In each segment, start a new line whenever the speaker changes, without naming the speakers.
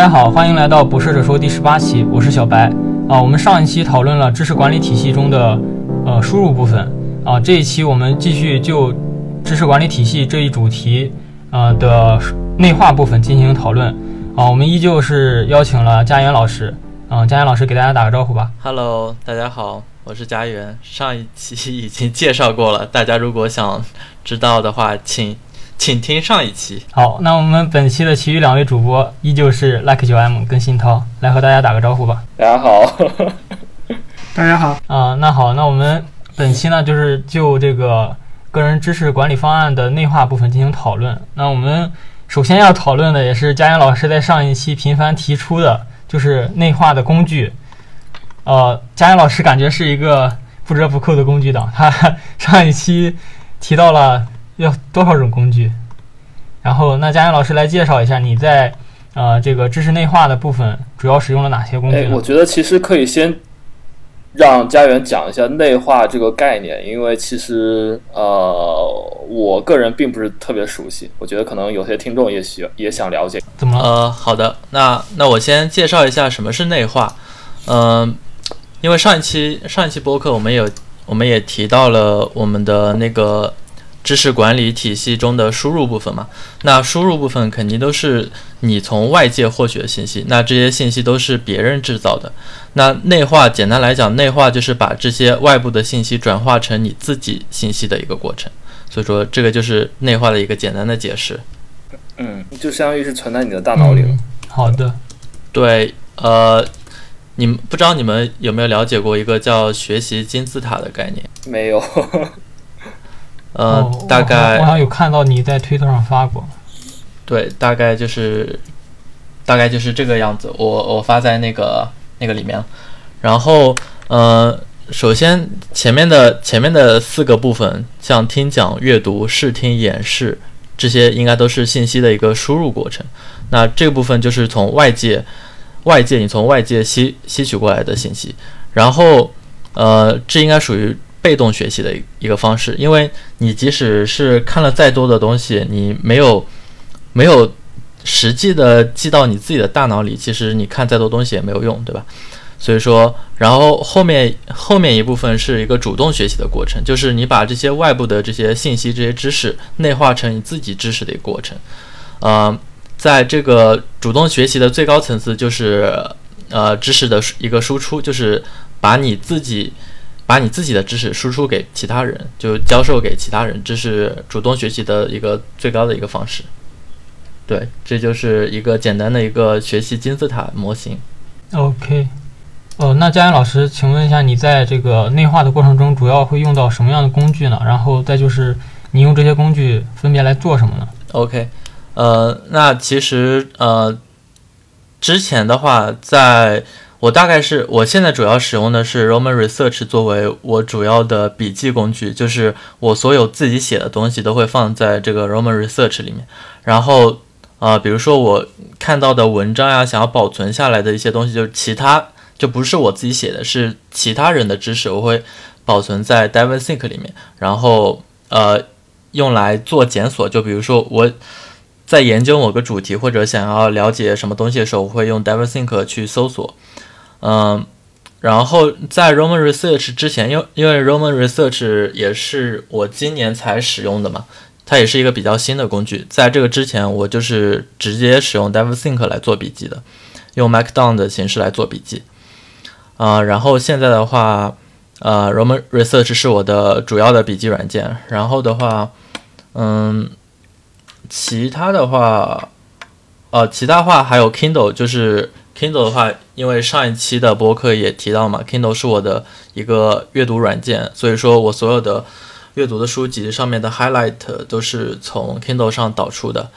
大家好，欢迎来到《不设者说》第十八期，我是小白啊。我们上一期讨论了知识管理体系中的呃输入部分啊，这一期我们继续就知识管理体系这一主题呃的内化部分进行讨论啊。我们依旧是邀请了佳源老师啊，佳源老师给大家打个招呼吧。
Hello，大家好，我是佳源。上一期已经介绍过了，大家如果想知道的话，请请听上一期。
好，那我们本期的其余两位主播依旧是 Like 九 M 跟新涛，来和大家打个招呼吧。
大家好，
大家好，
啊，那好，那我们本期呢，就是就这个个人知识管理方案的内化部分进行讨论。那我们首先要讨论的也是佳妍老师在上一期频繁提出的，就是内化的工具。呃，佳妍老师感觉是一个不折不扣的工具党，他 上一期提到了要多少种工具。然后，那佳妍老师来介绍一下你在呃这个知识内化的部分主要使用了哪些工具
哎，我觉得其实可以先让家园讲一下内化这个概念，因为其实呃，我个人并不是特别熟悉，我觉得可能有些听众也需也想了解。
怎么了？
呃，好的，那那我先介绍一下什么是内化。嗯、因为上一期上一期播客我们有我们也提到了我们的那个知识管理体系中的输入部分嘛。那输入部分肯定都是你从外界获取的信息，那这些信息都是别人制造的。那内化简单来讲，内化就是把这些外部的信息转化成你自己信息的一个过程。所以说，这个就是内化的一个简单的解释。
嗯，就相当于是存在你的大脑里了。
嗯。好的。
对，呃，你们不知道你们有没有了解过一个叫学习金字塔的概念？
没有，
呃，
哦
大概
我好像有看到你在推特上发过。
对，大概就是大概就是这个样子。我我发在那个那个里面了。然后，呃，首先前面的前面的四个部分，像听讲、阅读、视听、演示，这些应该都是信息的一个输入过程。那这个部分就是从外界外界你从外界吸吸取过来的信息，然后呃，这应该属于被动学习的一个方式，因为你即使是看了再多的东西，你没有没有实际的记到你自己的大脑里，其实你看再多东西也没有用，对吧？所以说，然后后面后面一部分是一个主动学习的过程，就是你把这些外部的这些信息、这些知识内化成你自己知识的一个过程。呃，在这个主动学习的最高层次，就是呃知识的一个输出，就是把你自己把你自己的知识输出给其他人，就教授给其他人，这是主动学习的一个最高的一个方式。对，这就是一个简单的一个学习金字塔模型。
OK，哦，那佳妍老师，请问一下，你在这个内化的过程中，主要会用到什么样的工具呢？然后再就是，你用这些工具分别来做什么呢
？OK，呃，那其实呃，之前的话，在我大概是我现在主要使用的是 Roman Research 作为我主要的笔记工具，就是我所有自己写的东西都会放在这个 Roman Research 里面。然后呃，比如说我看到的文章呀，想要保存下来的一些东西，就是其他就不是我自己写的，是其他人的知识，我会保存在 DivenSync 里面，然后呃用来做检索。就比如说我在研究某个主题或者想要了解什么东西的时候，我会用 DivenSync 去搜索。嗯，然后在 Roman Research 之前，因为因为 Roman Research 也是我今年才使用的嘛，它也是一个比较新的工具。在这个之前，我就是直接使用 DevSync 来做笔记的，用 Markdown 的形式来做笔记。啊、然后现在的话，呃，Roman Research 是我的主要的笔记软件。然后的话，嗯，其他的话，呃，其他话还有 Kindle，就是 Kindle 的话，因为上一期的播客也提到嘛，Kindle 是我的一个阅读软件，所以说我所有的阅读的书籍上面的 highlight 都是从 Kindle 上导出的，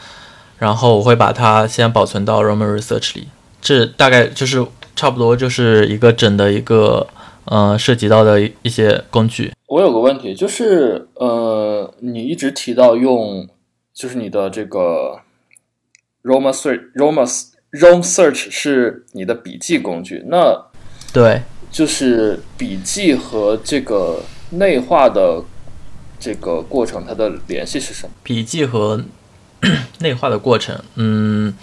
然后我会把它先保存到 Roman Research 里，这大概就是差不多就是一个整的一个呃涉及到的一些工具。
我有个问题，就是呃，你一直提到用，就是你的这个 Roma Search Roma Rome Search 是你的笔记工具，那
对，
就是笔记和这个内化的这个过程，它的联系是什么？
笔记和 内化的过程，嗯，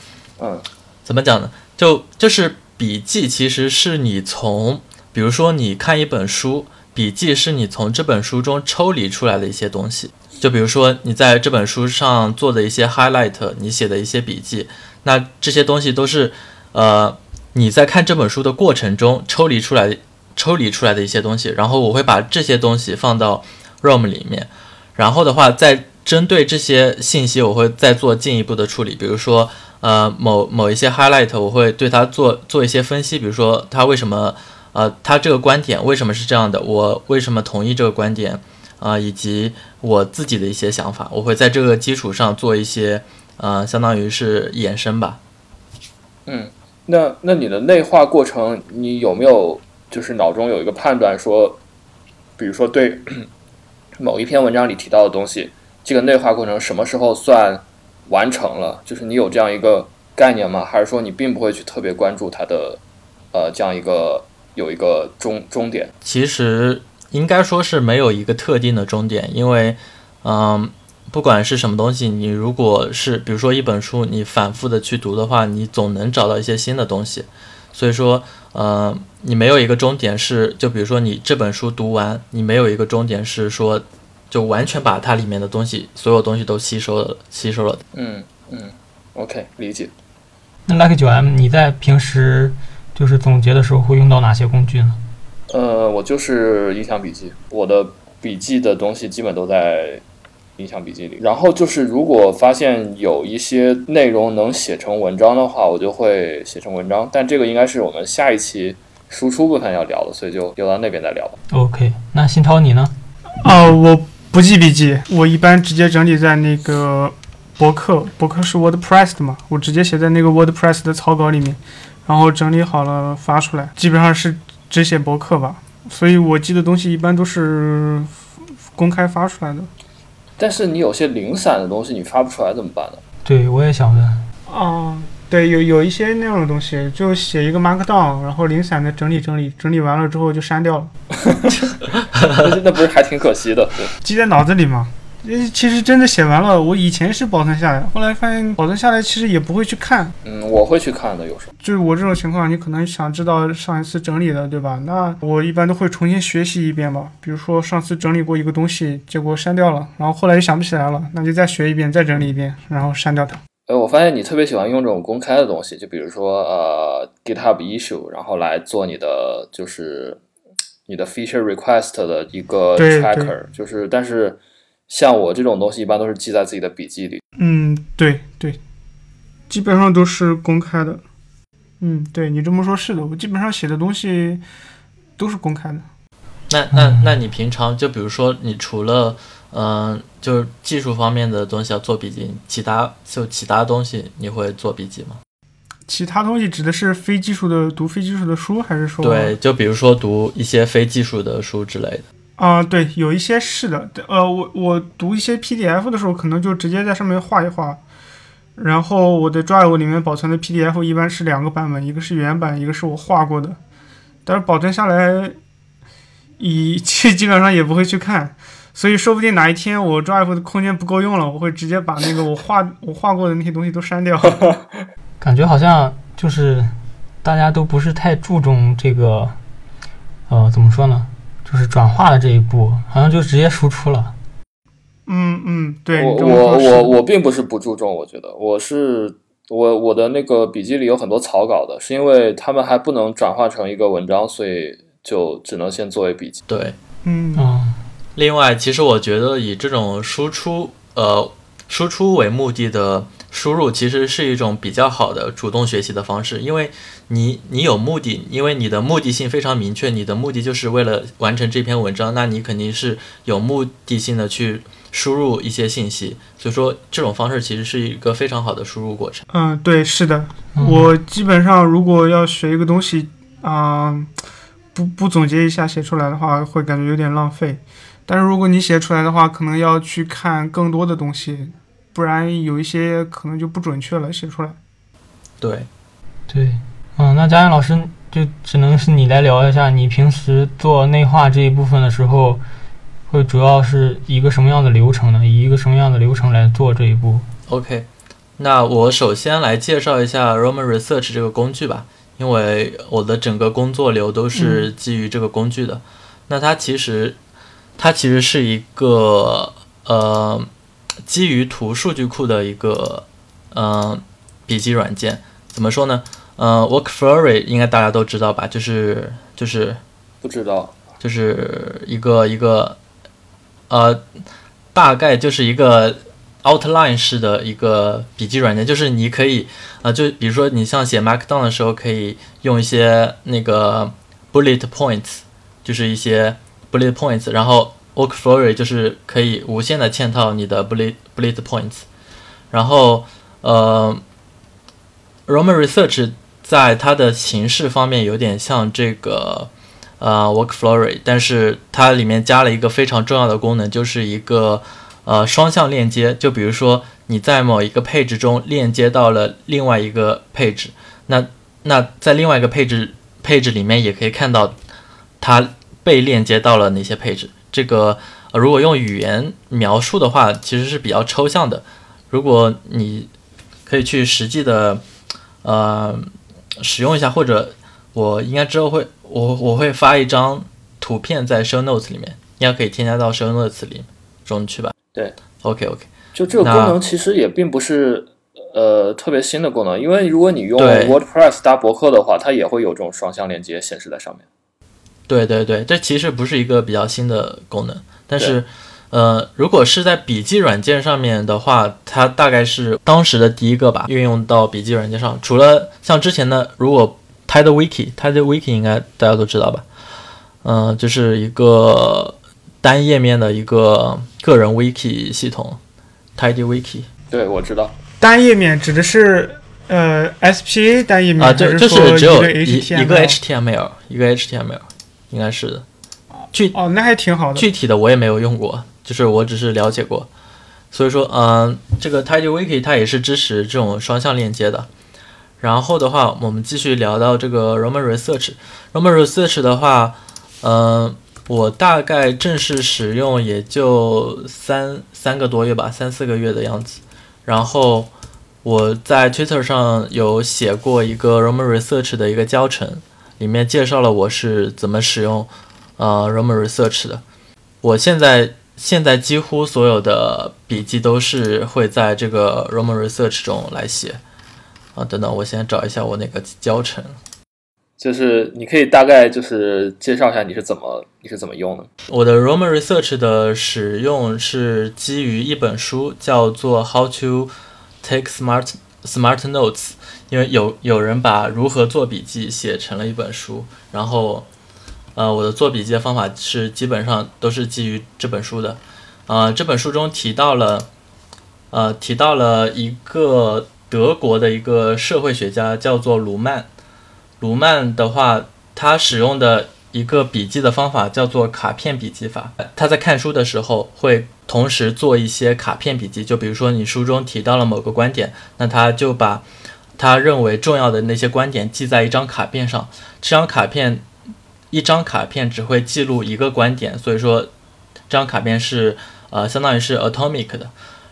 嗯，
怎么讲呢？就就是笔记其实是你从，比如说你看一本书，笔记是你从这本书中抽离出来的一些东西。就比如说你在这本书上做的一些 highlight，你写的一些笔记，那这些东西都是，呃，你在看这本书的过程中抽离出来、抽离出来的一些东西。然后我会把这些东西放到 ROM 里面，然后的话再针对这些信息，我会再做进一步的处理。比如说，呃，某某一些 highlight，我会对它做做一些分析。比如说，它为什么，呃，它这个观点为什么是这样的？我为什么同意这个观点？啊，以及我自己的一些想法，我会在这个基础上做一些，呃，相当于是延伸吧。
嗯，那那你的内化过程，你有没有就是脑中有一个判断，说，比如说对 某一篇文章里提到的东西，这个内化过程什么时候算完成了？就是你有这样一个概念吗？还是说你并不会去特别关注它的，呃，这样一个有一个终终点？
其实。应该说是没有一个特定的终点，因为，嗯，不管是什么东西，你如果是比如说一本书，你反复的去读的话，你总能找到一些新的东西。所以说，呃，你没有一个终点是，就比如说你这本书读完，你没有一个终点是说，就完全把它里面的东西，所有东西都吸收了，吸收了。
嗯嗯，OK，理解。
那 Lucky 九 M，你在平时就是总结的时候会用到哪些工具呢？
呃，我就是印象笔记，我的笔记的东西基本都在印象笔记里。然后就是，如果发现有一些内容能写成文章的话，我就会写成文章。但这个应该是我们下一期输出部分要聊的，所以就留到那边再聊吧。
OK，那新涛你呢？
啊，我不记笔记，我一般直接整理在那个博客，博客是 WordPress 的嘛，我直接写在那个 WordPress 的草稿里面，然后整理好了发出来，基本上是。只写博客吧，所以我记的东西一般都是公开发出来的。
但是你有些零散的东西你发不出来怎么办呢？
对，我也想问。
啊，对，有有一些那样的东西，就写一个 Markdown，然后零散的整理整理，整理完了之后就删掉了。
那不是还挺可惜的？对，
记在脑子里嘛。其实真的写完了，我以前是保存下来，后来发现保存下来其实也不会去看。
嗯，我会去看的，有时候。
就是我这种情况，你可能想知道上一次整理的，对吧？那我一般都会重新学习一遍吧。比如说上次整理过一个东西，结果删掉了，然后后来又想不起来了，那就再学一遍，再整理一遍，然后删掉它。
哎，我发现你特别喜欢用这种公开的东西，就比如说呃 GitHub issue，然后来做你的就是你的 feature request 的一个 tracker，就是但是。像我这种东西，一般都是记在自己的笔记里。
嗯，对对，基本上都是公开的。嗯，对你这么说，是的，我基本上写的东西都是公开的。
那那那你平常就比如说，你除了嗯，就是技术方面的东西要做笔记，其他就其他东西你会做笔记吗？
其他东西指的是非技术的，读非技术的书，还是说？
对，就比如说读一些非技术的书之类的。
啊，对，有一些是的，呃，我我读一些 PDF 的时候，可能就直接在上面画一画，然后我的 Drive 里面保存的 PDF 一般是两个版本，一个是原版，一个是我画过的，但是保存下来，以 基基本上也不会去看，所以说不定哪一天我 Drive 的空间不够用了，我会直接把那个我画我画过的那些东西都删掉。
感觉好像就是大家都不是太注重这个，呃，怎么说呢？就是转化的这一步，好像就直接输出了。
嗯嗯，对
我我我我并不是不注重，我觉得我是我我的那个笔记里有很多草稿的，是因为他们还不能转化成一个文章，所以就只能先作为笔记。
对，
嗯
啊。
另外，其实我觉得以这种输出呃输出为目的的。输入其实是一种比较好的主动学习的方式，因为你你有目的，因为你的目的性非常明确，你的目的就是为了完成这篇文章，那你肯定是有目的性的去输入一些信息，所以说这种方式其实是一个非常好的输入过程。
嗯，对，是的，我基本上如果要学一个东西啊，不不总结一下写出来的话，会感觉有点浪费，但是如果你写出来的话，可能要去看更多的东西。不然有一些可能就不准确了，写出来。
对，
对，嗯，那佳音老师就只能是你来聊一下，你平时做内化这一部分的时候，会主要是一个什么样的流程呢？以一个什么样的流程来做这一步
？OK，那我首先来介绍一下 Roman Research 这个工具吧，因为我的整个工作流都是基于这个工具的。那它其实，它其实是一个呃基于图数据库的一个嗯笔记软件。怎么说呢？呃，Workflowy 应该大家都知道吧？就是就是
不知道，
就是一个一个呃，大概就是一个。Outline 式的一个笔记软件，就是你可以，啊，就比如说你像写 Markdown 的时候，可以用一些那个 bullet points，就是一些 bullet points，然后 Workflowy 就是可以无限的嵌套你的 bullet bullet points，然后呃，Roman Research 在它的形式方面有点像这个呃 Workflowy，但是它里面加了一个非常重要的功能，就是一个。呃，双向链接，就比如说你在某一个配置中链接到了另外一个配置，那那在另外一个配置配置里面也可以看到它被链接到了哪些配置。这个呃、如果用语言描述的话，其实是比较抽象的。如果你可以去实际的呃使用一下，或者我应该之后会我我会发一张图片在 show notes 里面，应该可以添加到 show notes 里中去吧。
对
，OK OK，
就这个功能其实也并不是呃特别新的功能，因为如果你用 WordPress 搭博客的话，它也会有这种双向链接显示在上面。
对对对，这其实不是一个比较新的功能，但是呃，如果是在笔记软件上面的话，它大概是当时的第一个吧，运用到笔记软件上。除了像之前的，如果 TidyWiki，TidyWiki 应该大家都知道吧？嗯，就是一个。单页面的一个个人 wiki 系统，TidyWiki。
对，我知道。
单页面指的是呃 SPA 单页面
啊，就就是只有一
一
个 HTML，一个 HTML，应该是的。具
哦，那还挺好的。
具体的我也没有用过，就是我只是了解过。所以说，嗯，这个 TidyWiki 它也是支持这种双向链接的。然后的话，我们继续聊到这个 Roman Research。Roman Research 的话，嗯。我大概正式使用也就三三个多月吧，三四个月的样子。然后我在 Twitter 上有写过一个 Roman Research 的一个教程，里面介绍了我是怎么使用呃 Roman Research 的。我现在现在几乎所有的笔记都是会在这个 Roman Research 中来写。啊，等等，我先找一下我那个教程。
就是你可以大概就是介绍一下你是怎么你是怎么用的。
我的 Roman Research 的使用是基于一本书，叫做《How to Take Smart Smart Notes》，因为有有人把如何做笔记写成了一本书，然后呃，我的做笔记的方法是基本上都是基于这本书的。呃，这本书中提到了呃提到了一个德国的一个社会学家，叫做卢曼。卢曼的话，他使用的一个笔记的方法叫做卡片笔记法。他在看书的时候会同时做一些卡片笔记，就比如说你书中提到了某个观点，那他就把他认为重要的那些观点记在一张卡片上。这张卡片一张卡片只会记录一个观点，所以说这张卡片是呃相当于是 atomic 的。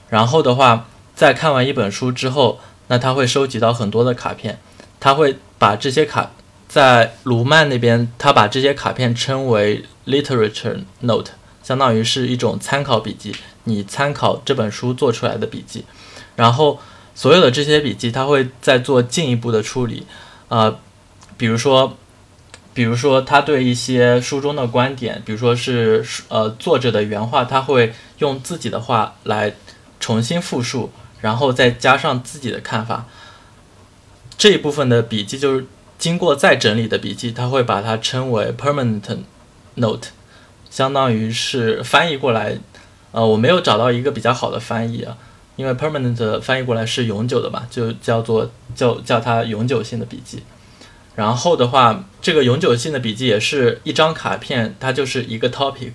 然后的话，在看完一本书之后，那他会收集到很多的卡片，他会。把这些卡在卢曼那边，他把这些卡片称为 literature note，相当于是一种参考笔记，你参考这本书做出来的笔记。然后所有的这些笔记，他会再做进一步的处理，呃，比如说，比如说他对一些书中的观点，比如说是呃作者的原话，他会用自己的话来重新复述，然后再加上自己的看法。这一部分的笔记就是经过再整理的笔记，他会把它称为 permanent note，相当于是翻译过来，呃，我没有找到一个比较好的翻译啊，因为 permanent 翻译过来是永久的嘛，就叫做叫叫它永久性的笔记。然后的话，这个永久性的笔记也是一张卡片，它就是一个 topic，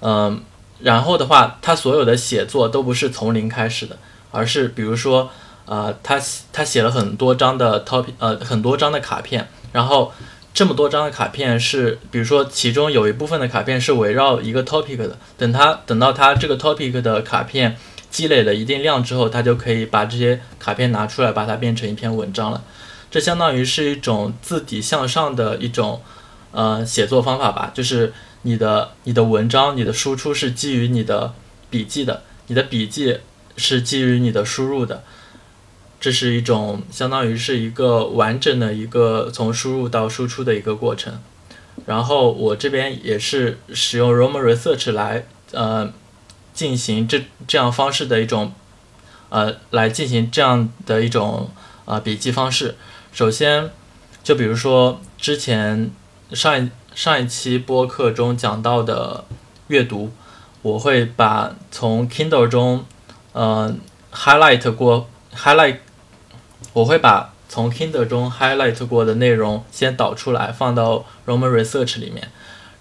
嗯，然后的话，它所有的写作都不是从零开始的，而是比如说。呃，他他写了很多张的 topic，呃，很多张的卡片，然后这么多张的卡片是，比如说其中有一部分的卡片是围绕一个 topic 的，等他等到他这个 topic 的卡片积累了一定量之后，它就可以把这些卡片拿出来，把它变成一篇文章了。这相当于是一种自底向上的一种呃写作方法吧，就是你的你的文章、你的输出是基于你的笔记的，你的笔记是基于你的输入的。这是一种相当于是一个完整的一个从输入到输出的一个过程。然后我这边也是使用 Roman Research 来呃进行这这样方式的一种呃来进行这样的一种呃笔记方式。首先，就比如说之前上一上一期播客中讲到的阅读，我会把从 Kindle 中呃 highlight 过 highlight，我会把从 Kindle 中 highlight 过的内容先导出来，放到 Roman Research 里面，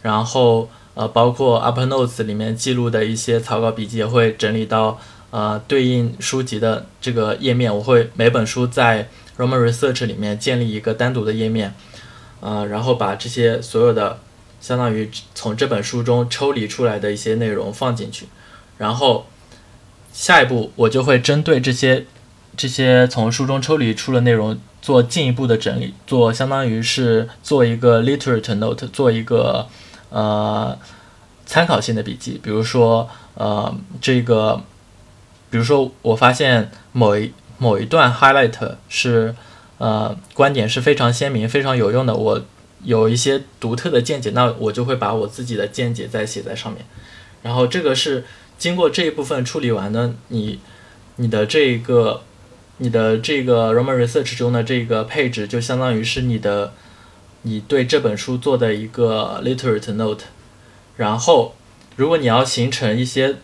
然后呃包括 Upper Notes 里面记录的一些草稿笔记也会整理到呃对应书籍的这个页面，我会每本书在 Roman Research 里面建立一个单独的页面，呃，然后把这些所有的相当于从这本书中抽离出来的一些内容放进去，然后下一步我就会针对这些这些从书中抽离出的内容做进一步的整理，做相当于是做一个 literate note，做一个呃参考性的笔记，比如说呃这个，比如说我发现某一某一段 highlight 是呃观点是非常鲜明、非常有用的，我有一些独特的见解，那我就会把我自己的见解再写在上面。然后这个是经过这一部分处理完呢，你你的这个你的这个 Roman Research 中的这个配置，就相当于是你的你对这本书做的一个 literate note。然后如果你要形成一些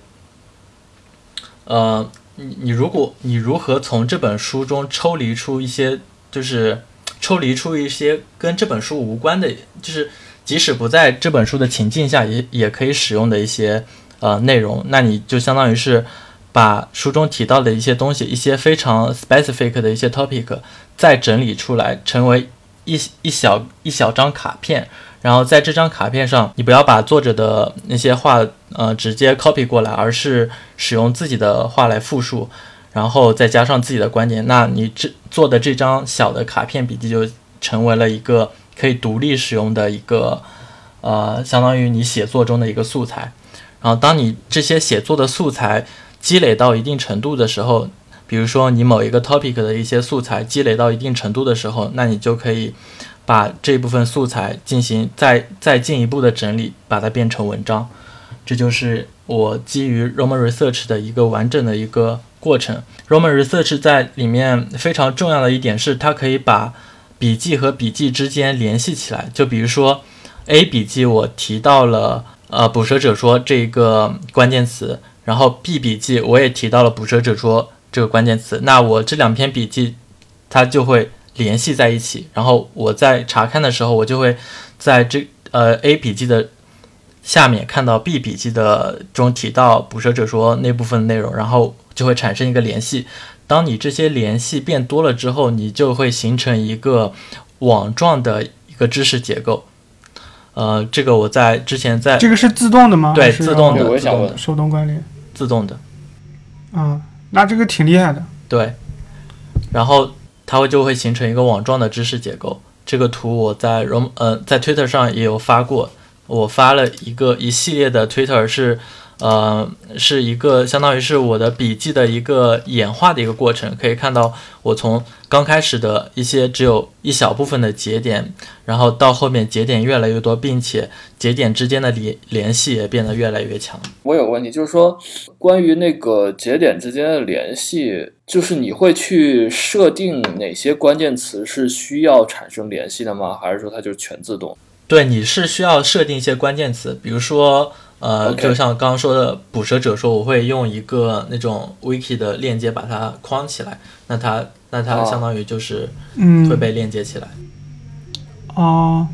呃你你如果你如何从这本书中抽离出一些，就是抽离出一些跟这本书无关的，就是即使不在这本书的情境下也也可以使用的一些呃内容，那你就相当于是把书中提到的一些东西，一些非常 specific 的一些 topic 再整理出来，成为一一小一小张卡片。然后在这张卡片上，你不要把作者的那些话，呃，直接 copy 过来，而是使用自己的话来复述，然后再加上自己的观点。那你这做的这张小的卡片笔记就成为了一个可以独立使用的一个，呃，相当于你写作中的一个素材。然后当你这些写作的素材积累到一定程度的时候，比如说你某一个 topic 的一些素材积累到一定程度的时候，那你就可以。把这部分素材进行再再进一步的整理，把它变成文章，这就是我基于 Roman Research 的一个完整的一个过程。Roman Research 在里面非常重要的一点是，它可以把笔记和笔记之间联系起来。就比如说 A 笔记我提到了呃捕蛇者说这个关键词，然后 B 笔记我也提到了捕蛇者说这个关键词，那我这两篇笔记它就会。联系在一起，然后我在查看的时候，我就会在这呃 A 笔记的下面看到 B 笔记的中提到捕蛇者说那部分内容，然后就会产生一个联系。当你这些联系变多了之后，你就会形成一个网状的一个知识结构。呃，这个我在之前在
这个是自动的吗？
对，自动的，
我想问，
手动管理，
自动的。
啊，那这个挺厉害的。
对，然后。它会就会形成一个网状的知识结构。这个图我在 rom 呃在 Twitter 上也有发过，我发了一个一系列的 Twitter 是。呃，是一个相当于是我的笔记的一个演化的一个过程，可以看到我从刚开始的一些只有一小部分的节点，然后到后面节点越来越多，并且节点之间的联联系也变得越来越强。
我有个问题，就是说关于那个节点之间的联系，就是你会去设定哪些关键词是需要产生联系的吗？还是说它就全自动？
对，你是需要设定一些关键词，比如说。呃，就像刚刚说的，捕蛇者说，我会用一个那种 wiki 的链接把它框起来，那它那它相当于就是会被链接起来。
哦，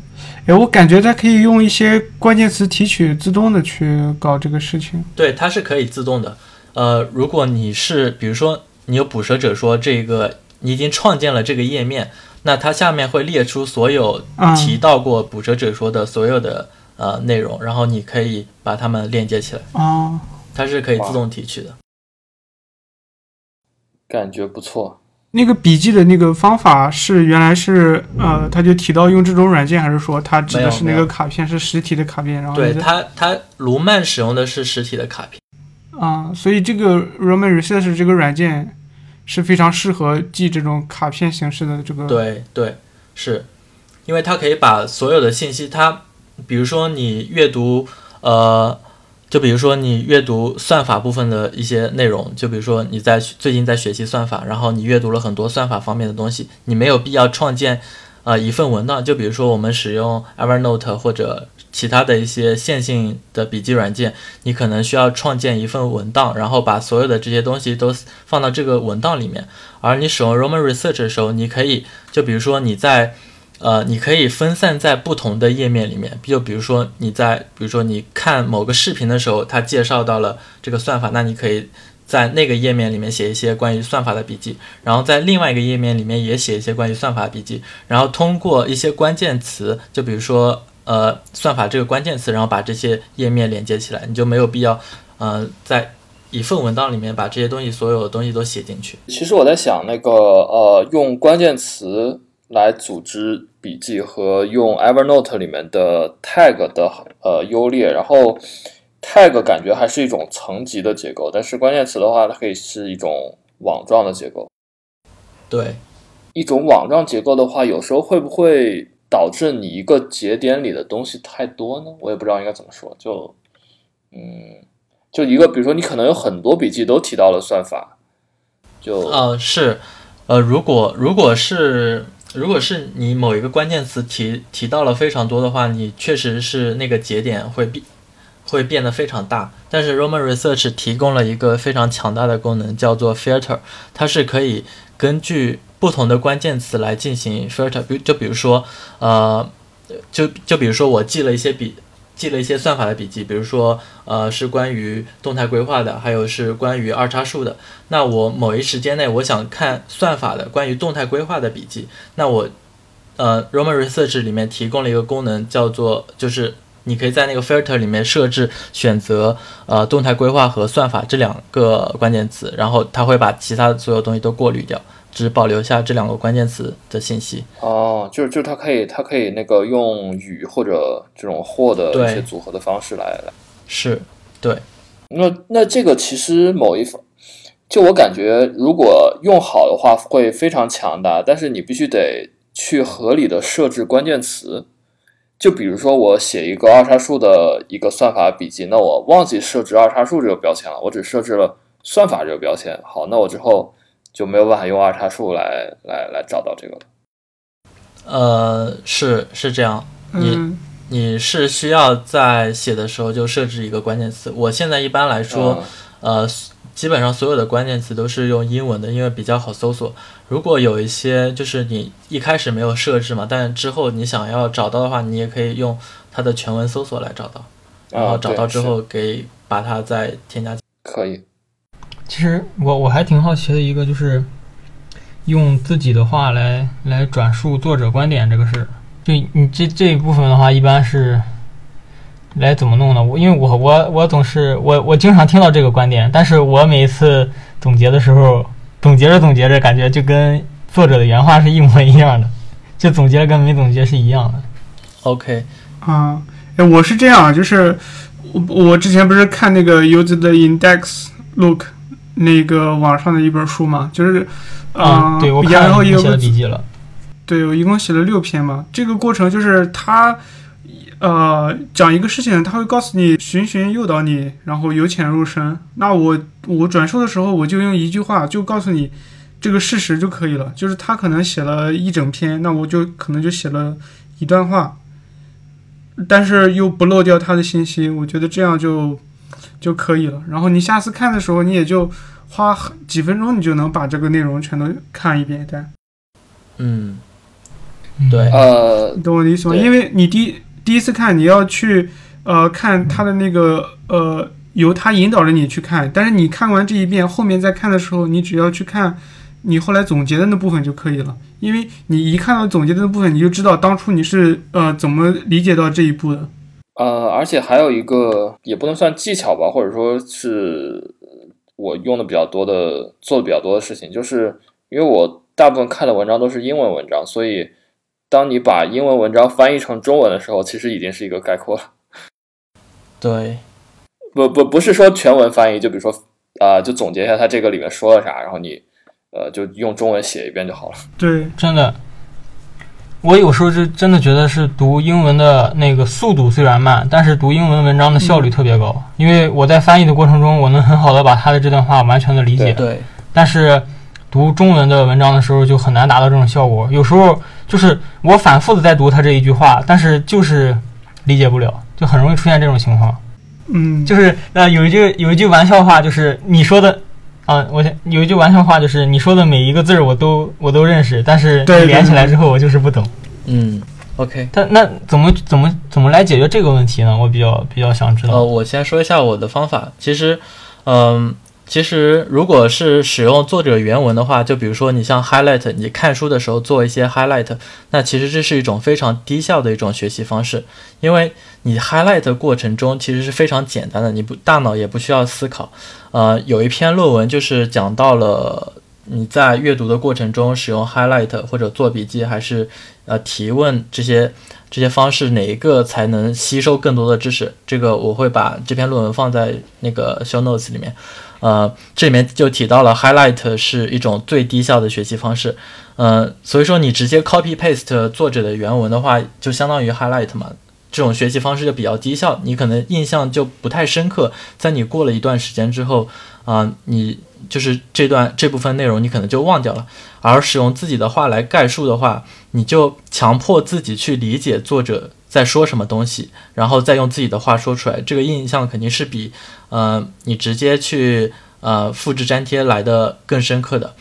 哎，我感觉它可以用一些关键词提取自动的去搞这个事情。
对，它是可以自动的。呃，如果你是比如说你有捕蛇者说这个你已经创建了这个页面，那它下面会列出所有提到过捕蛇者说的所有的。呃，内容，然后你可以把它们链接起来。
哦，
它是可以自动提取的。
感觉不错。
那个笔记的那个方法是原来是呃，他就提到用这种软件，还是说他指的是那个卡片是实体的卡片？然后
对他他卢曼使用的是实体的卡片。
啊、所以这个 Roman Research 这个软件是非常适合记这种卡片形式的这个。
对对，是，因为它可以把所有的信息，它比如说你阅读，呃，就比如说你阅读算法部分的一些内容，就比如说你在最近在学习算法，然后你阅读了很多算法方面的东西，你没有必要创建呃一份文档，就比如说我们使用 Evernote 或者其他的一些线性的笔记软件，你可能需要创建一份文档，然后把所有的这些东西都放到这个文档里面。而你使用 Roman Research 的时候，你可以就比如说你在呃，你可以分散在不同的页面里面，就比如说你在比如说你看某个视频的时候，它介绍到了这个算法，那你可以在那个页面里面写一些关于算法的笔记，然后在另外一个页面里面也写一些关于算法笔记，然后通过一些关键词，就比如说呃算法这个关键词，然后把这些页面连接起来，你就没有必要呃在一份文档里面把这些东西所有的东西都写进去。
其实我在想，那个呃，用关键词来组织笔记和用 Evernote 里面的 tag 的呃优劣，然后 tag 感觉还是一种层级的结构，但是关键词的话，它可以是一种网状的结构。
对，
一种网状结构的话，有时候会不会导致你一个节点里的东西太多呢？我也不知道应该怎么说。就，嗯，就一个，比如说你可能有很多笔记都提到了算法，就
呃，是，呃，如果如果是如果是你某一个关键词提提到了非常多的话，你确实是那个节点会变会变得非常大。但是 Roman Research 提供了一个非常强大的功能，叫做 filter，它是可以根据不同的关键词来进行 filter。比就比如说，呃，就就比如说我记了一些比。记了一些算法的笔记，比如说，呃，是关于动态规划的，还有是关于二叉树的。那我某一时间内，我想看算法的关于动态规划的笔记，那我，呃，Roman Research 里面提供了一个功能，叫做就是你可以在那个 filter 里面设置选择呃动态规划和算法这两个关键词，然后它会把其他所有东西都过滤掉，只保留下这两个关键词的信息。
哦，就是就是它可以它可以那个用与或者这种或的
对
一些组合的方式来来。
是，对，
那那这个其实某一方，就我感觉，如果用好的话会非常强大，但是你必须得去合理的设置关键词。就比如说我写一个二叉树的一个算法笔记，那我忘记设置二叉树这个标签了，我只设置了算法这个标签。好，那我之后就没有办法用二叉树来来来找到这个了。
呃，是是这样，你
嗯，
你是需要在写的时候就设置一个关键词。我现在一般来说，
嗯
呃，基本上所有的关键词都是用英文的，因为比较好搜索。如果有一些就是你一开始没有设置嘛，但之后你想要找到的话，你也可以用它的全文搜索来找到，然后找到之后给把它再添加。
可以。
其实我我还挺好奇的一个就是用自己的话来来转述作者观点这个事儿。就你这这一部分的话，一般是来怎么弄呢？我因为我我我总是我我经常听到这个观点，但是我每一次总结的时候，总结着总结着，感觉就跟作者的原话是一模一样的，就总结跟没总结是一样的。
OK，
啊，哎，我是这样，就是我我之前不是看那个 Use the Index Look 那个网上的一本书嘛，就是，
嗯，对我看
然后也
你写
有
笔记了。
对我一共写了六篇嘛。这个过程就是他，呃，讲一个事情，他会告诉你循循诱导你，然后由浅入深。那我我转述的时候，我就用一句话就告诉你这个事实就可以了。就是他可能写了一整篇，那我就可能就写了一段话，但是又不漏掉他的信息，我觉得这样就就可以了。然后你下次看的时候，你也就花很几分钟，你就能把这个内容全都看一遍。对
嗯，
嗯
对
呃，
你懂我的意思吗？因为你第一第一次看，你要去呃看他的那个呃由他引导着你去看，但是你看完这一遍，后面再看的时候，你只要去看你后来总结的那部分就可以了。因为你一看到总结的那部分，你就知道当初你是呃怎么理解到这一步的。
呃，而且还有一个也不能算技巧吧，或者说是我用的比较多的、做的比较多的事情，就是因为我大部分看的文章都是英文文章，所以当你把英文文章翻译成中文的时候，其实已经是一个概括了。
对，
不不不是说全文翻译，就比如说啊、就总结一下它这个里面说了啥，然后你呃就用中文写一遍就好了。
对，
真的，我有时候就真的觉得是读英文的那个速度虽然慢，但是读英文文章的效率特别高，因为我在翻译的过程中，我能很好的把他的这段话完全的理解。
对，
但是读中文的文章的时候就很难达到这种效果，有时候就是我反复的在读他这一句话，但是就是理解不了，就很容易出现这种情况。
嗯，
就是呃，有一句有一句玩笑话，就是你说的，啊、我想有一句玩笑话，就是你说的每一个字儿我都我都认识，但是
对
连起来之后我就是不懂。
嗯，OK。
但那怎么怎么怎么来解决这个问题呢？我比较比较想知道。
呃，我先说一下我的方法。其实，嗯，其实如果是使用作者原文的话，就比如说你像 highlight，你看书的时候做一些 highlight，那其实这是一种非常低效的一种学习方式，因为你 highlight 过程中其实是非常简单的，你不大脑也不需要思考。呃，有一篇论文就是讲到了。你在阅读的过程中使用 highlight 或者做笔记，还是呃提问这些这些方式，哪一个才能吸收更多的知识？这个我会把这篇论文放在那个 show notes 里面。呃，这里面就提到了 highlight 是一种最低效的学习方式。呃，所以说你直接 copy paste 作者的原文的话，就相当于 highlight 嘛。这种学习方式就比较低效，你可能印象就不太深刻。在你过了一段时间之后，啊、你就是这段这部分内容你可能就忘掉了。而使用自己的话来概述的话，你就强迫自己去理解作者在说什么东西，然后再用自己的话说出来。这个印象肯定是比呃你直接去呃复制粘贴来的更深刻的。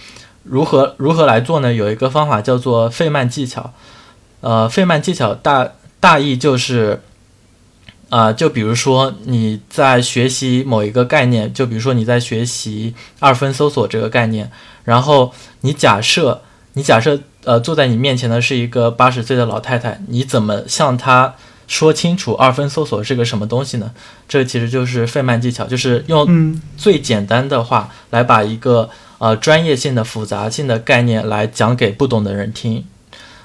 如何如何来做呢？有一个方法叫做费曼技巧。呃，费曼技巧大大意就是，啊、就比如说你在学习某一个概念，就比如说你在学习二分搜索这个概念，然后你假设你假设呃坐在你面前的是一个八十岁的老太太，你怎么向她说清楚二分搜索是个什么东西呢？这其实就是费曼技巧，就是用
嗯
最简单的话来把一个呃专业性的复杂性的概念来讲给不懂的人听。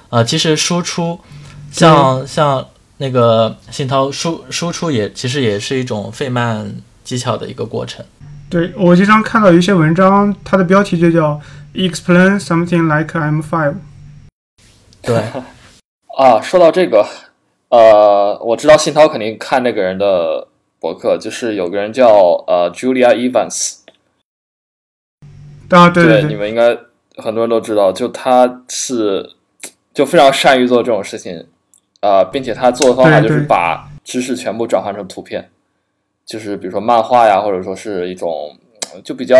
呃，其实输出像像那个信涛输输出也其实也是一种费曼技巧的一个过程。
对我经常看到有一些文章，它的标题就叫 “Explain something like I'm five”。
对，
啊，说到这个，呃，我知道信涛肯定看那个人的博客，就是有个人叫呃 Julia Evans，
啊，对对，
你们应该很多人都知道，就他是就非常善于做这种事情，啊、并且他做的方法就是把知识全部转换成图片，就是比如说漫画呀，或者说是一种呃就比较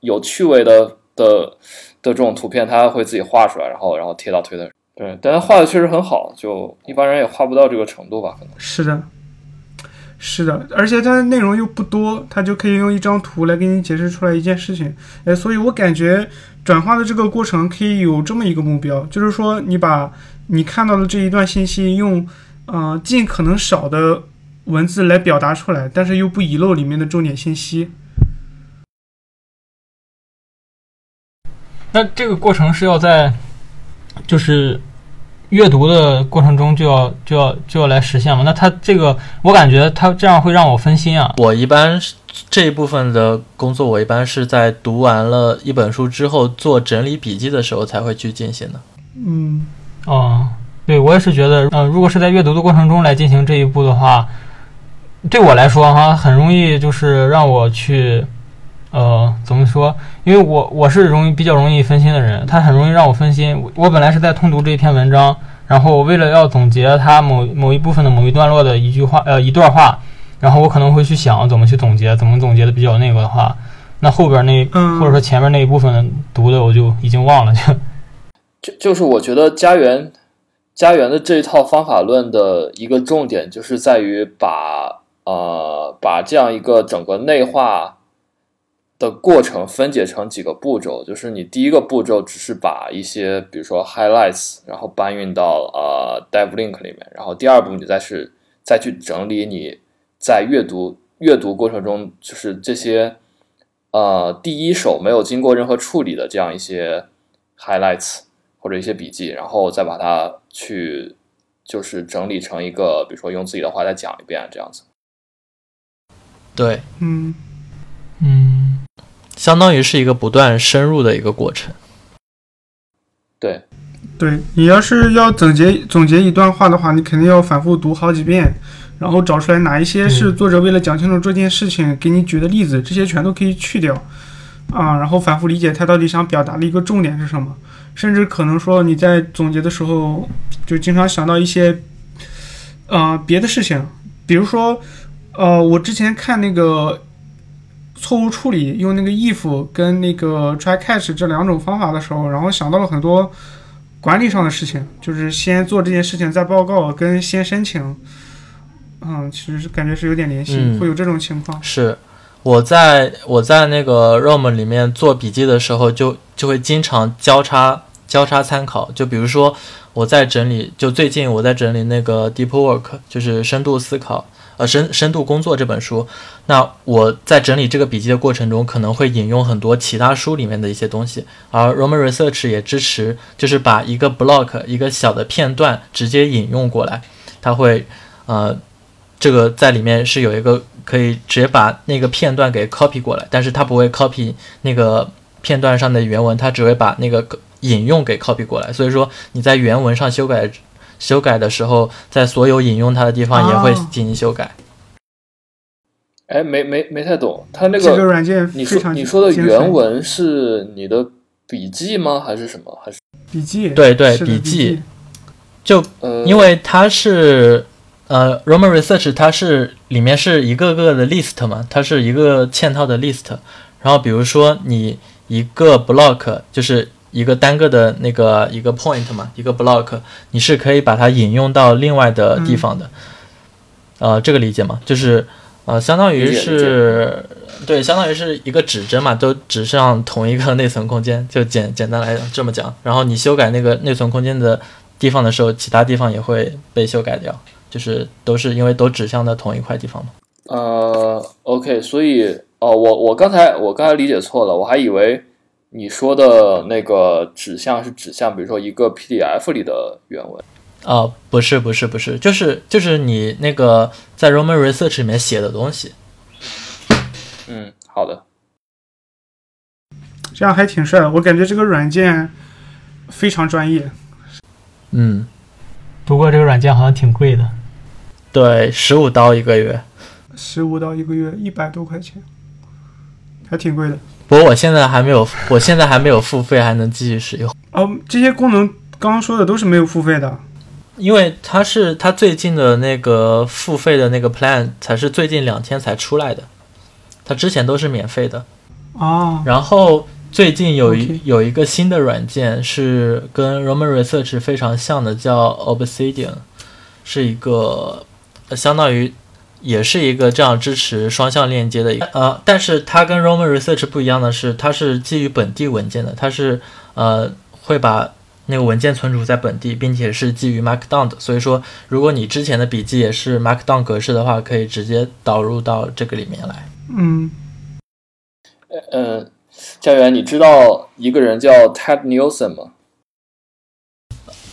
有趣味的的的这种图片，他会自己画出来，然后然后贴到推特上。对，但他画的确实很好，就一般人也画不到这个程度吧，可能。
是的，是的，而且它内容又不多，它就可以用一张图来给你解释出来一件事情。哎，所以我感觉转化的这个过程可以有这么一个目标，就是说你把你看到的这一段信息用呃尽可能少的文字来表达出来，但是又不遗漏里面的重点信息。
那这个过程是要在就是阅读的过程中就要就要就要来实现嘛？那它这个我感觉它这样会让我分心啊。
我一般这一部分的工作，我一般是在读完了一本书之后做整理笔记的时候才会去进行的。
嗯，
哦，对我也是觉得，呃，如果是在阅读的过程中来进行这一步的话，对我来说哈，很容易就是让我去，呃，怎么说？因为我我是容易比较容易分心的人，他很容易让我分心。我我本来是在通读这一篇文章，然后为了要总结他某某一部分的某一段落的一句话，呃，一段话，然后我可能会去想怎么去总结，怎么总结的比较那个的话，那后边那
嗯
或者说前面那一部分读的我就已经忘了，就
就就是我觉得家园家园的这一套方法论的一个重点，就是在于把呃把这样一个整个内化的过程分解成几个步骤。就是你第一个步骤只是把一些比如说 highlights，然后搬运到呃 dev link 里面，然后第二步你再是再去整理你在阅读阅读过程中就是这些呃第一手没有经过任何处理的这样一些 highlights 或者一些笔记，然后再把它去就是整理成一个，比如说用自己的话再讲一遍这样子。
对，
嗯，
嗯，
相当于是一个不断深入的一个过程。
对，
对你要是要总结总结一段话的话，你肯定要反复读好几遍，然后找出来哪一些是作者为了讲清楚这件事情给你举的例子，这些全都可以去掉啊，然后反复理解他到底想表达的一个重点是什么，甚至可能说你在总结的时候就经常想到一些呃别的事情，比如说呃我之前看那个。错误处理用那个 if 跟那个 try catch 这两种方法的时候，然后想到了很多管理上的事情，就是先做这件事情再报告，跟先申请，嗯，其实是感觉是有点联系，
嗯
会有这种情况。
是我在我在那个 ROM 里面做笔记的时候就，就会经常交叉交叉参考。就比如说我在整理，就最近我在整理那个 Deep Work，就是深度思考，呃深深度工作这本书。那我在整理这个笔记的过程中，可能会引用很多其他书里面的一些东西，而 Roman Research 也支持，就是把一个 block 一个小的片段直接引用过来，它会呃。这个在里面是有一个可以直接把那个片段给 copy 过来，但是它不会 copy 那个片段上的原文，它只会把那个引用给 copy 过来。所以说你在原文上修改修改的时候，在所有引用它的地方也会
哦
进行修改。
哎，没没没太懂，它那个
这个
个
软件
你说你说的原文是你的笔记吗？还是什么？还是
笔记，
对对
笔
笔记就
呃，
因为它是呃 Roman Research，它是里面是一个个的 list 嘛，它是一个嵌套的 list。然后比如说你一个 block 就是一个单个的那个一个 point 嘛，一个 block，你是可以把它引用到另外的地方的。呃，这个理解吗？就是呃，相当于是对，相当于是一个指针嘛，都指向同一个内存空间，就简简单来这么讲。然后你修改那个内存空间的地方的时候，其他地方也会被修改掉，就是都是因为都指向的同一块地方嘛。
呃，OK，所以哦，我我刚才我刚才理解错了，我还以为你说的那个指向是指向，比如说一个 PDF 里的原文。
哦，不是不是不是，就是就是你那个在 Roman Research 里面写的东西。
嗯，好的。
这样还挺帅的。我感觉这个软件非常专业。
嗯，
不过这个软件好像挺贵的。
对，十五刀一个月。
十五刀一个月一百多块钱，还挺贵的。
不过我现在还没有，我现在还没有付费，还能继续使用，
哦，这些功能刚刚说的都是没有付费的。
因为它是它最近的那个付费的那个 plan 才是最近两天才出来的，它之前都是免费的。
哦，
然后最近有一有一个新的软件是跟 Roman Research 非常像的，叫 Obsidian，是一个呃相当于也是一个这样支持双向链接的一个呃，但是它跟 Roman Research 不一样的是，它是基于本地文件的，它是呃会把那个文件存储在本地，并且是基于 Markdown 的。所以说，如果你之前的笔记也是 Markdown 格式的话，可以直接导入到这个里面来。
嗯，
呃，家园，你知道一个人叫 Ted Nielsen 吗？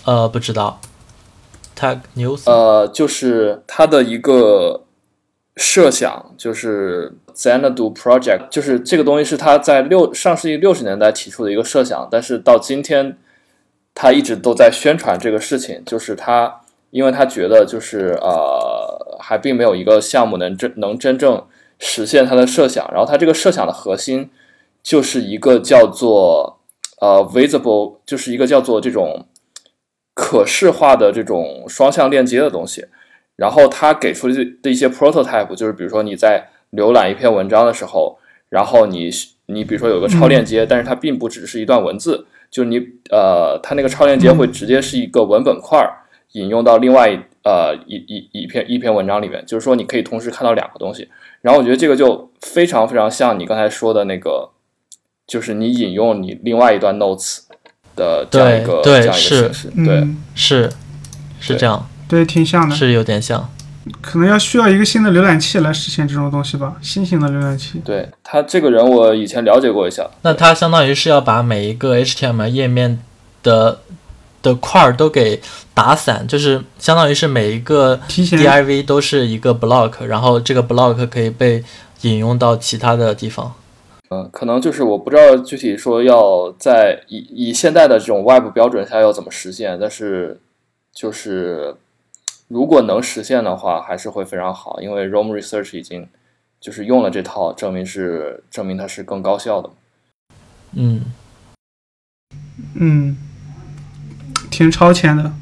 呃，不知道。Ted News，、
呃，就是他的一个设想，就是 Xanadu Project，就是这个东西是他在六上世纪六十年代提出的一个设想，但是到今天他一直都在宣传这个事情，就是他因为他觉得就是呃还并没有一个项目能真能真正实现他的设想，然后他这个设想的核心就是一个叫做呃 visible，就是一个叫做这种可视化的这种双向链接的东西。然后他给出的一些 prototype，就是比如说你在浏览一篇文章的时候，然后你你比如说有个超链接，但是它并不只是一段文字，就是你呃，它那个超链接会直接是一个文本块儿引用到另外一呃一一一篇一篇文章里面，就是说你可以同时看到两个东西。然后我觉得这个就非常非常像你刚才说的那个，就是你引用你另外一段 notes 的这样一个这样一个
是
形式，对。
嗯，
是是这样，
对，挺像的。
是有点像。
可能要需要一个新的浏览器来实现这种东西吧，新型的浏览器。
对他这个人，我以前了解过一下。
那他相当于是要把每一个 HTML 页面的的块儿都给打散，就是相当于是每一个 div 都是一个 block，然后这个 block 可以被引用到其他的地方。
嗯，可能就是我不知道具体说要在以以现在的这种 Web 标准下要怎么实现，但是就是如果能实现的话，还是会非常好，因为 Rome Research 已经就是用了这套，证明是证明它是更高效的。
嗯，
嗯，挺超前的。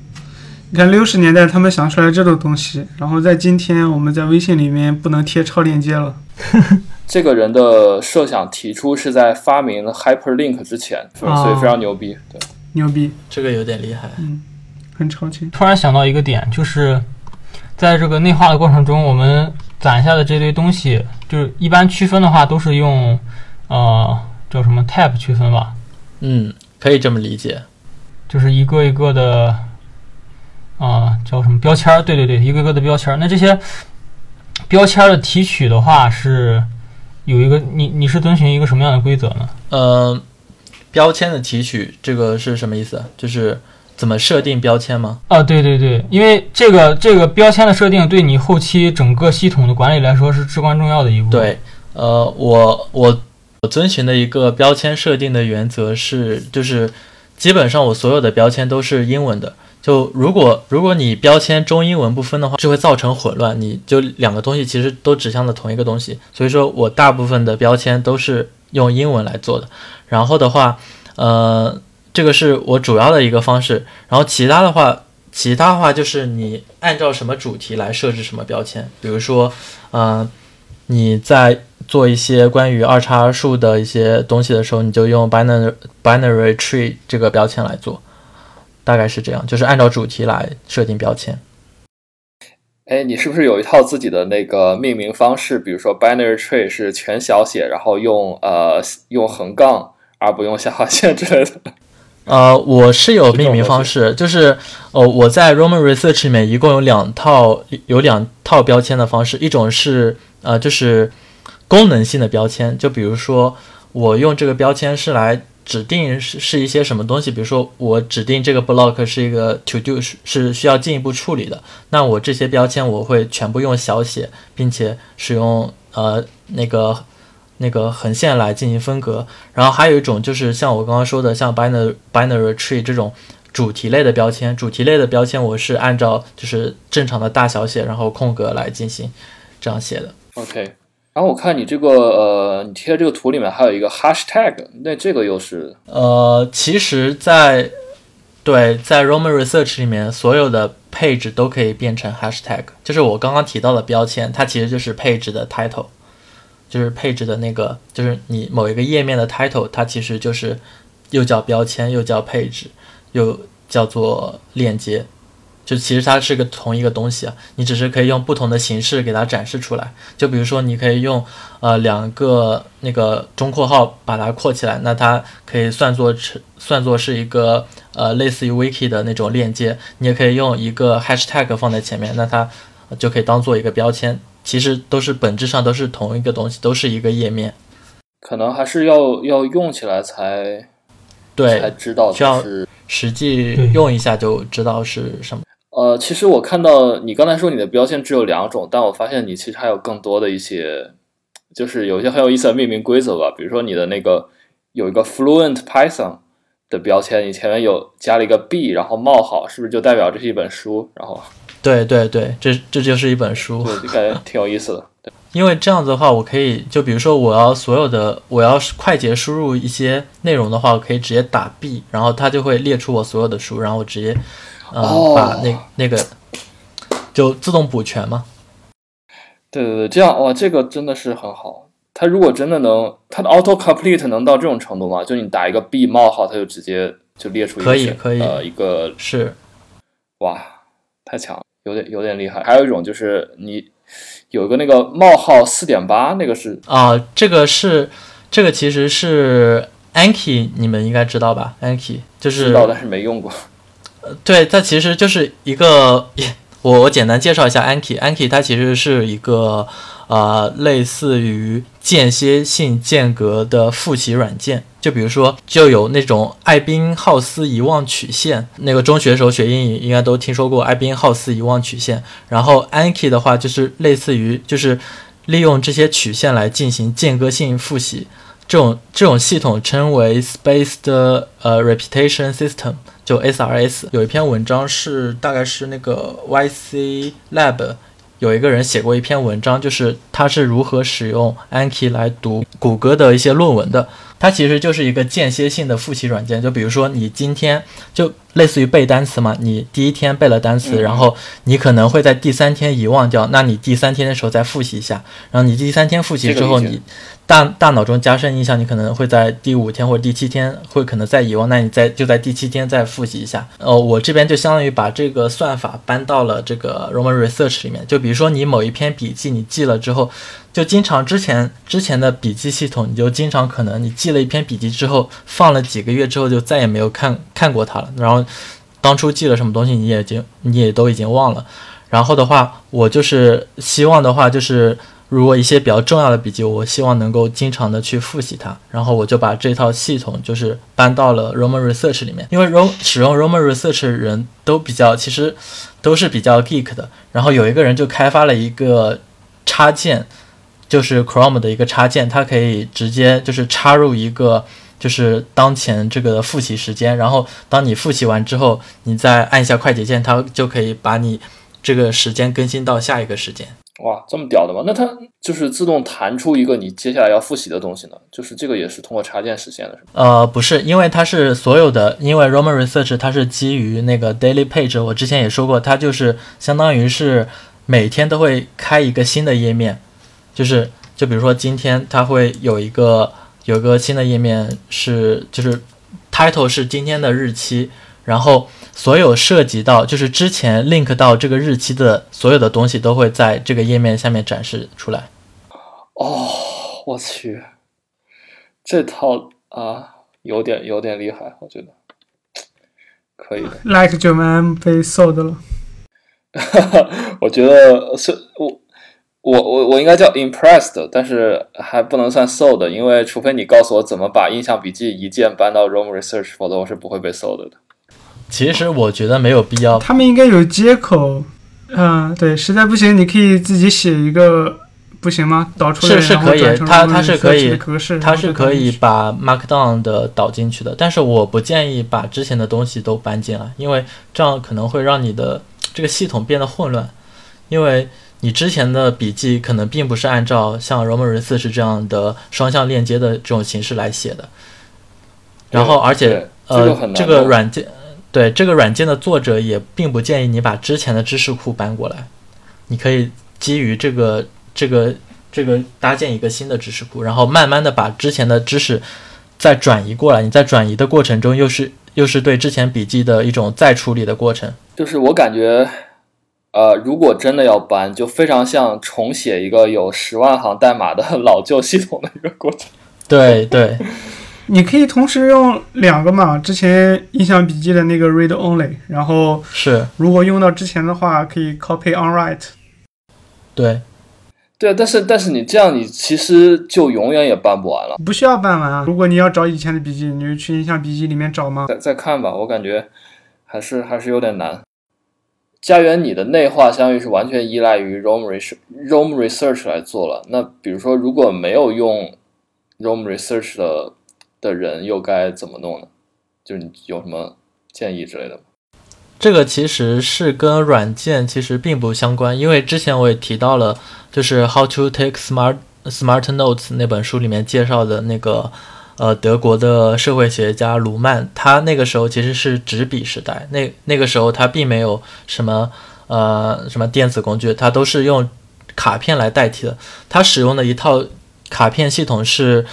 你看六十年代他们想出来这种东西，然后在今天我们在微信里面不能贴超链接了。
这个人的设想提出是在发明 Hyperlink 之前，所以
哦
所以非常牛逼。对，
牛逼，
这个有点厉害。
很超前。
突然想到一个点，就是在这个内化的过程中，我们攒下的这堆东西，就是一般区分的话，都是用呃叫什么 type 区分吧，
嗯，可以这么理解。
就是一个一个的啊、叫什么标签儿？对对对，一个一个的标签儿。那这些标签儿的提取的话，是有一个你你是遵循一个什么样的规则呢？
呃，标签的提取这个是什么意思？就是怎么设定标签吗？
啊，对对对，因为这个这个标签的设定对你后期整个系统的管理来说是至关重要的一步。，
对，呃，我我我遵循的一个标签设定的原则是，就是基本上我所有的标签都是英文的。就如果如果你标签中英文不分的话，就会造成混乱。你就两个东西其实都指向了同一个东西，所以说我大部分的标签都是用英文来做的。然后的话，呃，这个是我主要的一个方式。然后其他的话，其他的话就是你按照什么主题来设置什么标签，比如说，呃，你在做一些关于二叉树的一些东西的时候，你就用 binary binary tree 这个标签来做，大概是这样，就是按照主题来设定标签。
哎，你是不是有一套自己的那个命名方式？比如说 binary tree 是全小写，然后用呃用横杠而不用下划线之类的。
呃，我是有命名方式，就是呃，我在 Roman Research 里面一共有两套有两套标签的方式，一种是呃就是功能性的标签，就比如说我用这个标签是来指定是是一些什么东西，比如说我指定这个 block 是一个 to do 是是需要进一步处理的，那我这些标签我会全部用小写，并且使用呃那个那个横线来进行分隔。然后还有一种就是像我刚刚说的，像 binary binary tree 这种主题类的标签，主题类的标签我是按照就是正常的大小写，然后空格来进行这样写的。
OK，然后我看你这个呃，你贴的这个图里面还有一个 hashtag，那这个又是？
呃，其实在，对在 Roman Research 里面，所有的 page 都可以变成 hashtag，就是我刚刚提到的标签，它其实就是 page 的 title，就是配置的那个，就是你某一个页面的 title，它其实就是又叫标签，又叫配置又叫做链接。就其实它是个同一个东西啊，你只是可以用不同的形式给它展示出来。就比如说，你可以用呃两个那个中括号把它括起来，那它可以算作是算作是一个呃类似于 wiki 的那种链接。你也可以用一个 hashtag 放在前面，那它就可以当做一个标签。其实都是本质上都是同一个东西，都是一个页面。
可能还是要要用起来才
对才，
知道
需要
是
实际用一下就知道是什么。
呃，其实我看到你刚才说你的标签只有两种，但我发现你其实还有更多的一些，就是有一些很有意思的命名规则吧。比如说你的那个有一个 Fluent Python 的标签，你前面有加了一个 B，然后冒号，是不是就代表这是一本书？然后
对对对，这这就是一本书。
对，就感觉挺有意思的。
因为这样子的话，我可以就比如说我要所有的我要是快捷输入一些内容的话，我可以直接打 B，然后它就会列出我所有的书，然后我直接呃、
哦
把那那个就自动补全嘛。
对对对，这样哇，这个真的是很好。它如果真的能，它的 auto complete 能到这种程度吗？就你打一个 B 冒号，它就直接就列出一个
可以可以
呃一个
是，
哇，太强了，有点有点厉害。还有一种就是你有一个那个冒号四点八，那个是
啊、这个是这个其实是 Anki，你们应该知道吧？Anki 就是
知道但是没用过。
对，它其实就是一个，我我简单介绍一下 Anki，Anki 它其实是一个呃类似于间歇性间隔的复习软件。就比如说，就有那种艾宾浩斯遗忘曲线，那个中学时候学英语应该都听说过艾宾浩斯遗忘曲线。然后 Anki 的话就是类似于就是利用这些曲线来进行间隔性复习。这种这种系统称为 Spaced 呃 Repetition System，就 SRS。有一篇文章是大概是那个 YC Lab 有一个人写过一篇文章，就是他是如何使用 Anki 来读谷歌的一些论文的。它其实就是一个间歇性的复习软件，就比如说你今天就类似于背单词嘛，你第一天背了单词，然后你可能会在第三天遗忘掉，那你第三天的时候再复习一下，然后你第三天复习之后你。大大脑中加深印象，你可能会在第五天或者第七天会可能再遗忘，那你在就在第七天再复习一下。哦，我这边就相当于把这个算法搬到了这个 Roman Research 里面。就比如说你某一篇笔记你记了之后，就经常之前之前的笔记系统，你就经常可能你记了一篇笔记之后，放了几个月之后就再也没有看看过它了。然后当初记了什么东西你也经你也都已经忘了。然后的话，我就是希望的话就是。如果一些比较重要的笔记，我希望能够经常的去复习它，然后我就把这套系统就是搬到了 Roman Research 里面，因为 Rom 使用 Roman Research 人都比较，其实都是比较 geek 的。然后有一个人就开发了一个插件，就是 Chrome 的一个插件，它可以直接就是插入一个就是当前这个复习时间，然后当你复习完之后，你再按一下快捷键，它就可以把你这个时间更新到下一个时间。
哇，这么屌的吗？那它就是自动弹出一个你接下来要复习的东西呢？就是这个也是通过插件实现的，是吗？
呃，不是，因为它是所有的，因为 Roman Research 它是基于那个 Daily Page，我之前也说过，它就是相当于是每天都会开一个新的页面，就是就比如说今天它会有一个有一个新的页面是就是 Title 是今天的日期。然后，所有涉及到就是之前 link 到这个日期的所有的东西，都会在这个页面下面展示出来。
哦，我去，这套啊，有点有点厉害，我觉得可以的。
Like 九 M 被 sold 了。
我觉得是我我我我应该叫 impressed，但是还不能算 sold，因为除非你告诉我怎么把印象笔记一键搬到 Roam Research，否则我是不会被 sold 的。
其实我觉得没有必要。
他们应该有接口，嗯，对，实在不行你可以自己写一个，不行吗？导出来
是是可以，它它
是
可以，它
是
可以把 Markdown 的导进去的。但是我不建议把之前的东西都搬进来，因为这样可能会让你的这个系统变得混乱，因为你之前的笔记可能并不是按照像 Roman Research 这样的双向链接的这种形式来写的。然后，而且呃，这个软件。对这个软件的作者也并不建议你把之前的知识库搬过来，你可以基于这个这个这个搭建一个新的知识库，然后慢慢的把之前的知识再转移过来。你在转移的过程中，又是又是对之前笔记的一种再处理的过程。
就是我感觉，呃，如果真的要搬，就非常像重写一个有十万行代码的 老旧系统的一个过程。
对对。
你可以同时用两个嘛？之前印象笔记的那个 read only，然后
是
如果用到之前的话，可以 copy on write。
对，
对，但是但是你这样，你其实就永远也办不完了。
不需要办完啊！如果你要找以前的笔记，你就去印象笔记里面找吗？
再再看吧，我感觉还是还是有点难。家园，你的内化相当于是完全依赖于 Roam research Roam research 来做了。那比如说，如果没有用 Roam research 的的人又该怎么弄呢？就是你有什么建议之类的吗？
这个其实是跟软件其实并不相关，因为之前我也提到了，就是《How to Take Smart Smart Notes》那本书里面介绍的那个呃德国的社会学家卢曼，他那个时候其实是纸笔时代，那那个时候他并没有什么呃什么电子工具，他都是用卡片来代替的。他使用的一套卡片系统是。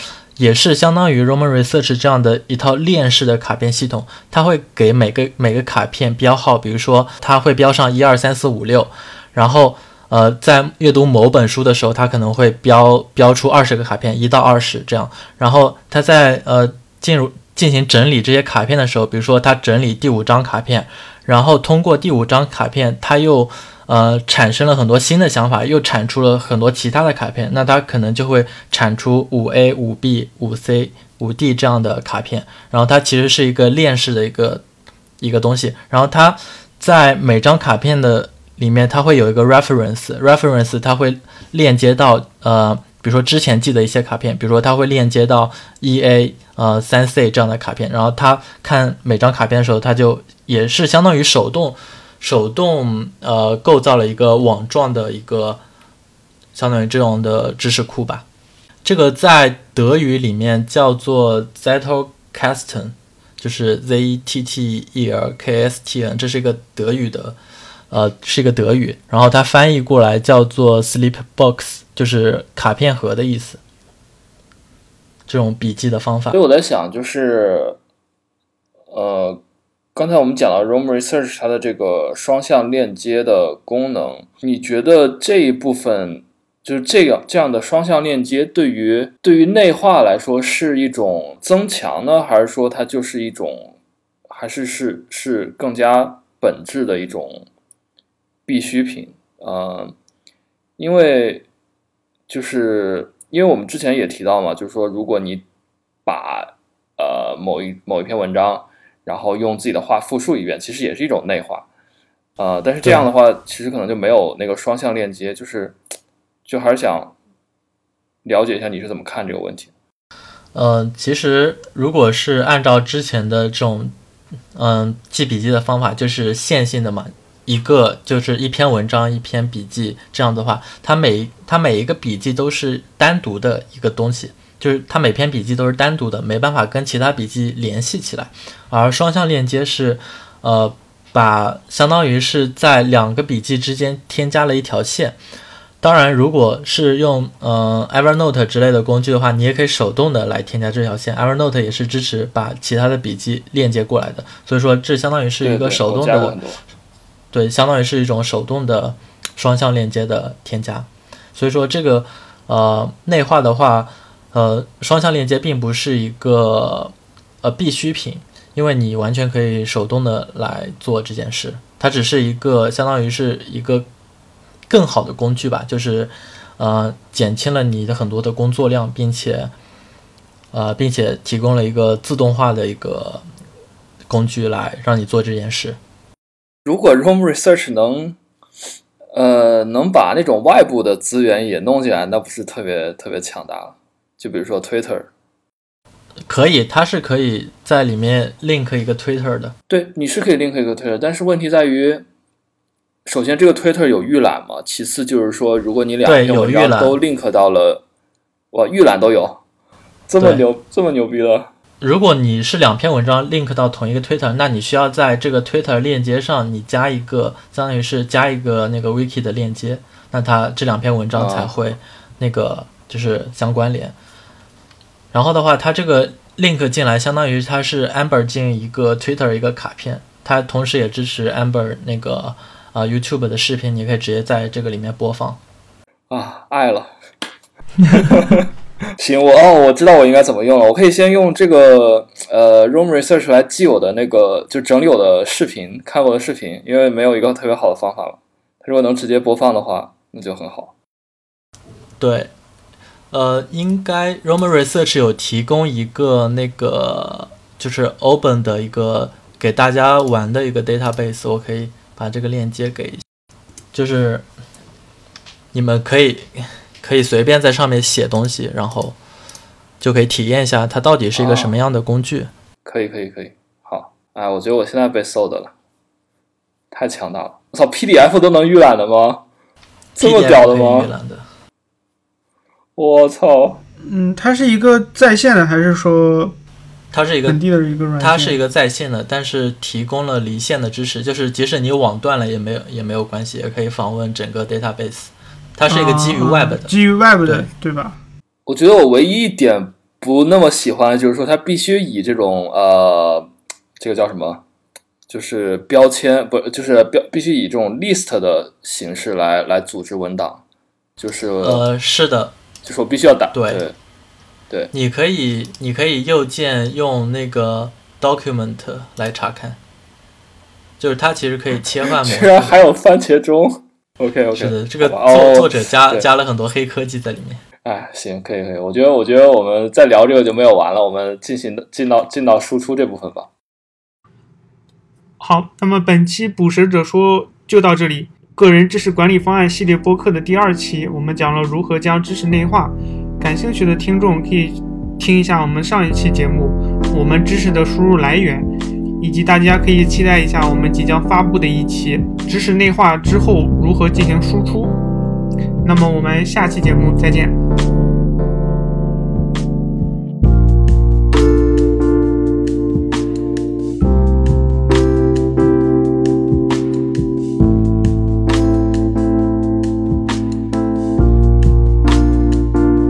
也是相当于 Roman Research 这样的一套链式的卡片系统，它会给每个每个卡片标号，比如说它会标上一二三四五六，然后呃在阅读某本书的时候，它可能会标标出二十个卡片一到二十这样，然后它在呃进入进行整理这些卡片的时候，比如说它整理第五张卡片，然后通过第五张卡片，它又呃产生了很多新的想法，又产出了很多其他的卡片，那它可能就会产出五 A、五 B、五 C、五 D 这样的卡片，然后它其实是一个链式的一个一个东西，然后它在每张卡片的里面，它会有一个 reference，reference 它会链接到呃。比如说之前记的一些卡片，比如说它会链接到一 A 呃三 C 这样的卡片，然后它看每张卡片的时候，它就也是相当于手动手动呃构造了一个网状的一个相当于这种的知识库吧。这个在德语里面叫做 Zettelkasten，就是 Z E T T E L K S T N，这是一个德语的呃是一个德语，然后它翻译过来叫做 Sleep Box。就是卡片盒的意思，这种笔记的方法。
所以我在想，就是，呃，刚才我们讲到 Roam Research 它的这个双向链接的功能，你觉得这一部分就是这个这样的双向链接，对于对于内化来说是一种增强呢，还是说它就是一种，还是是是更加本质的一种必需品？嗯，因为。就是因为我们之前也提到嘛，就是说，如果你把呃某一某一篇文章，然后用自己的话复述一遍，其实也是一种内化，呃，但是这样的话，其实可能就没有那个双向链接，就是就还是想了解一下你是怎么看这个问题。
嗯，其实如果是按照之前的这种嗯记笔记的方法，就是线性的嘛。一个就是一篇文章，一篇笔记，这样的话，它每它每一个笔记都是单独的一个东西，就是它每篇笔记都是单独的，没办法跟其他笔记联系起来。而双向链接是，呃，把相当于是在两个笔记之间添加了一条线。当然，如果是用呃 Evernote 之类的工具的话，你也可以手动的来添加这条线。Evernote 也是支持把其他的笔记链接过来的，所以说这相当于是一个手动的。对，相当于是一种手动的双向链接的添加，所以说这个呃内化的话，呃双向链接并不是一个呃必需品，因为你完全可以手动的来做这件事，它只是一个相当于是一个更好的工具吧，就是呃减轻了你的很多的工作量，并且呃并且提供了一个自动化的一个工具来让你做这件事。
如果 Room Research 能，呃，能把那种外部的资源也弄进来，那不是特别特别强大了就比如说 Twitter，
可以，它是可以在里面 link 一个 Twitter 的。
对，你是可以 link 一个 Twitter，但是问题在于，首先这个 Twitter 有预览吗？其次就是说，如果你两篇文章都 link 到了，哇，预览都有，这么牛，这么牛逼的。
如果你是两篇文章 link 到同一个 Twitter，那你需要在这个 Twitter 链接上，你加一个，相当于是加一个那个 wiki 的链接，那它这两篇文章才会那个就是相关联。然后的话，它这个 link 进来，相当于它是 Amber 进一个 Twitter 一个卡片，它同时也支持 Amber 那个啊 YouTube 的视频，你可以直接在这个里面播放。
啊，爱了。行，我哦，我知道我应该怎么用了。我可以先用这个呃 Room Research 来记我的那个，就整理我的视频，看我的视频，因为没有一个特别好的方法了。它如果能直接播放的话，那就很好。
对，呃，应该 Roman Research 有提供一个那个就是 Open 的一个给大家玩的一个 database，我可以把这个链接给，就是你们可以。可以随便在上面写东西，然后就可以体验一下它到底是一个什么样的工具。
可以，可以，可以。好，哎，我觉得我现在被 sold 了，太强大了！我操，PDF 都能预览的吗？这么屌的吗？我操！
嗯，它是一个在线的，还是说
它是一个
本地的一个软
件？它是一个在线的，但是提供了离线的支持，就是即使你网断了也没有也没有关系，也可以访问整个 database。它是一个基于 Web 的，
基于 Web 的，对吧？
我觉得我唯一一点不那么喜欢，就是说它必须以这种呃，这个叫什么？就是标签，不，就是标必须以这种 list 的形式来来组织文档。就是
呃，是的，
就是我必须要打
对
对。
你可以，你可以右键用那个 document 来查看。就是它其实可以切换模
居。然还有番茄钟。OK OK，
是的，这个作作者加加了很多黑科技在里面。
哎，行，可以可以，我觉得我觉得我们再聊这个就没有完了，我们进行进到进到输出这部分吧。
好，那么本期捕食者说就到这里。个人知识管理方案系列播客的第二期，我们讲了如何将知识内化。感兴趣的听众可以听一下我们上一期节目，我们知识的输入来源，以及大家可以期待一下我们即将发布的一期知识内化之后如何进行输出。那么我们下期节目再见。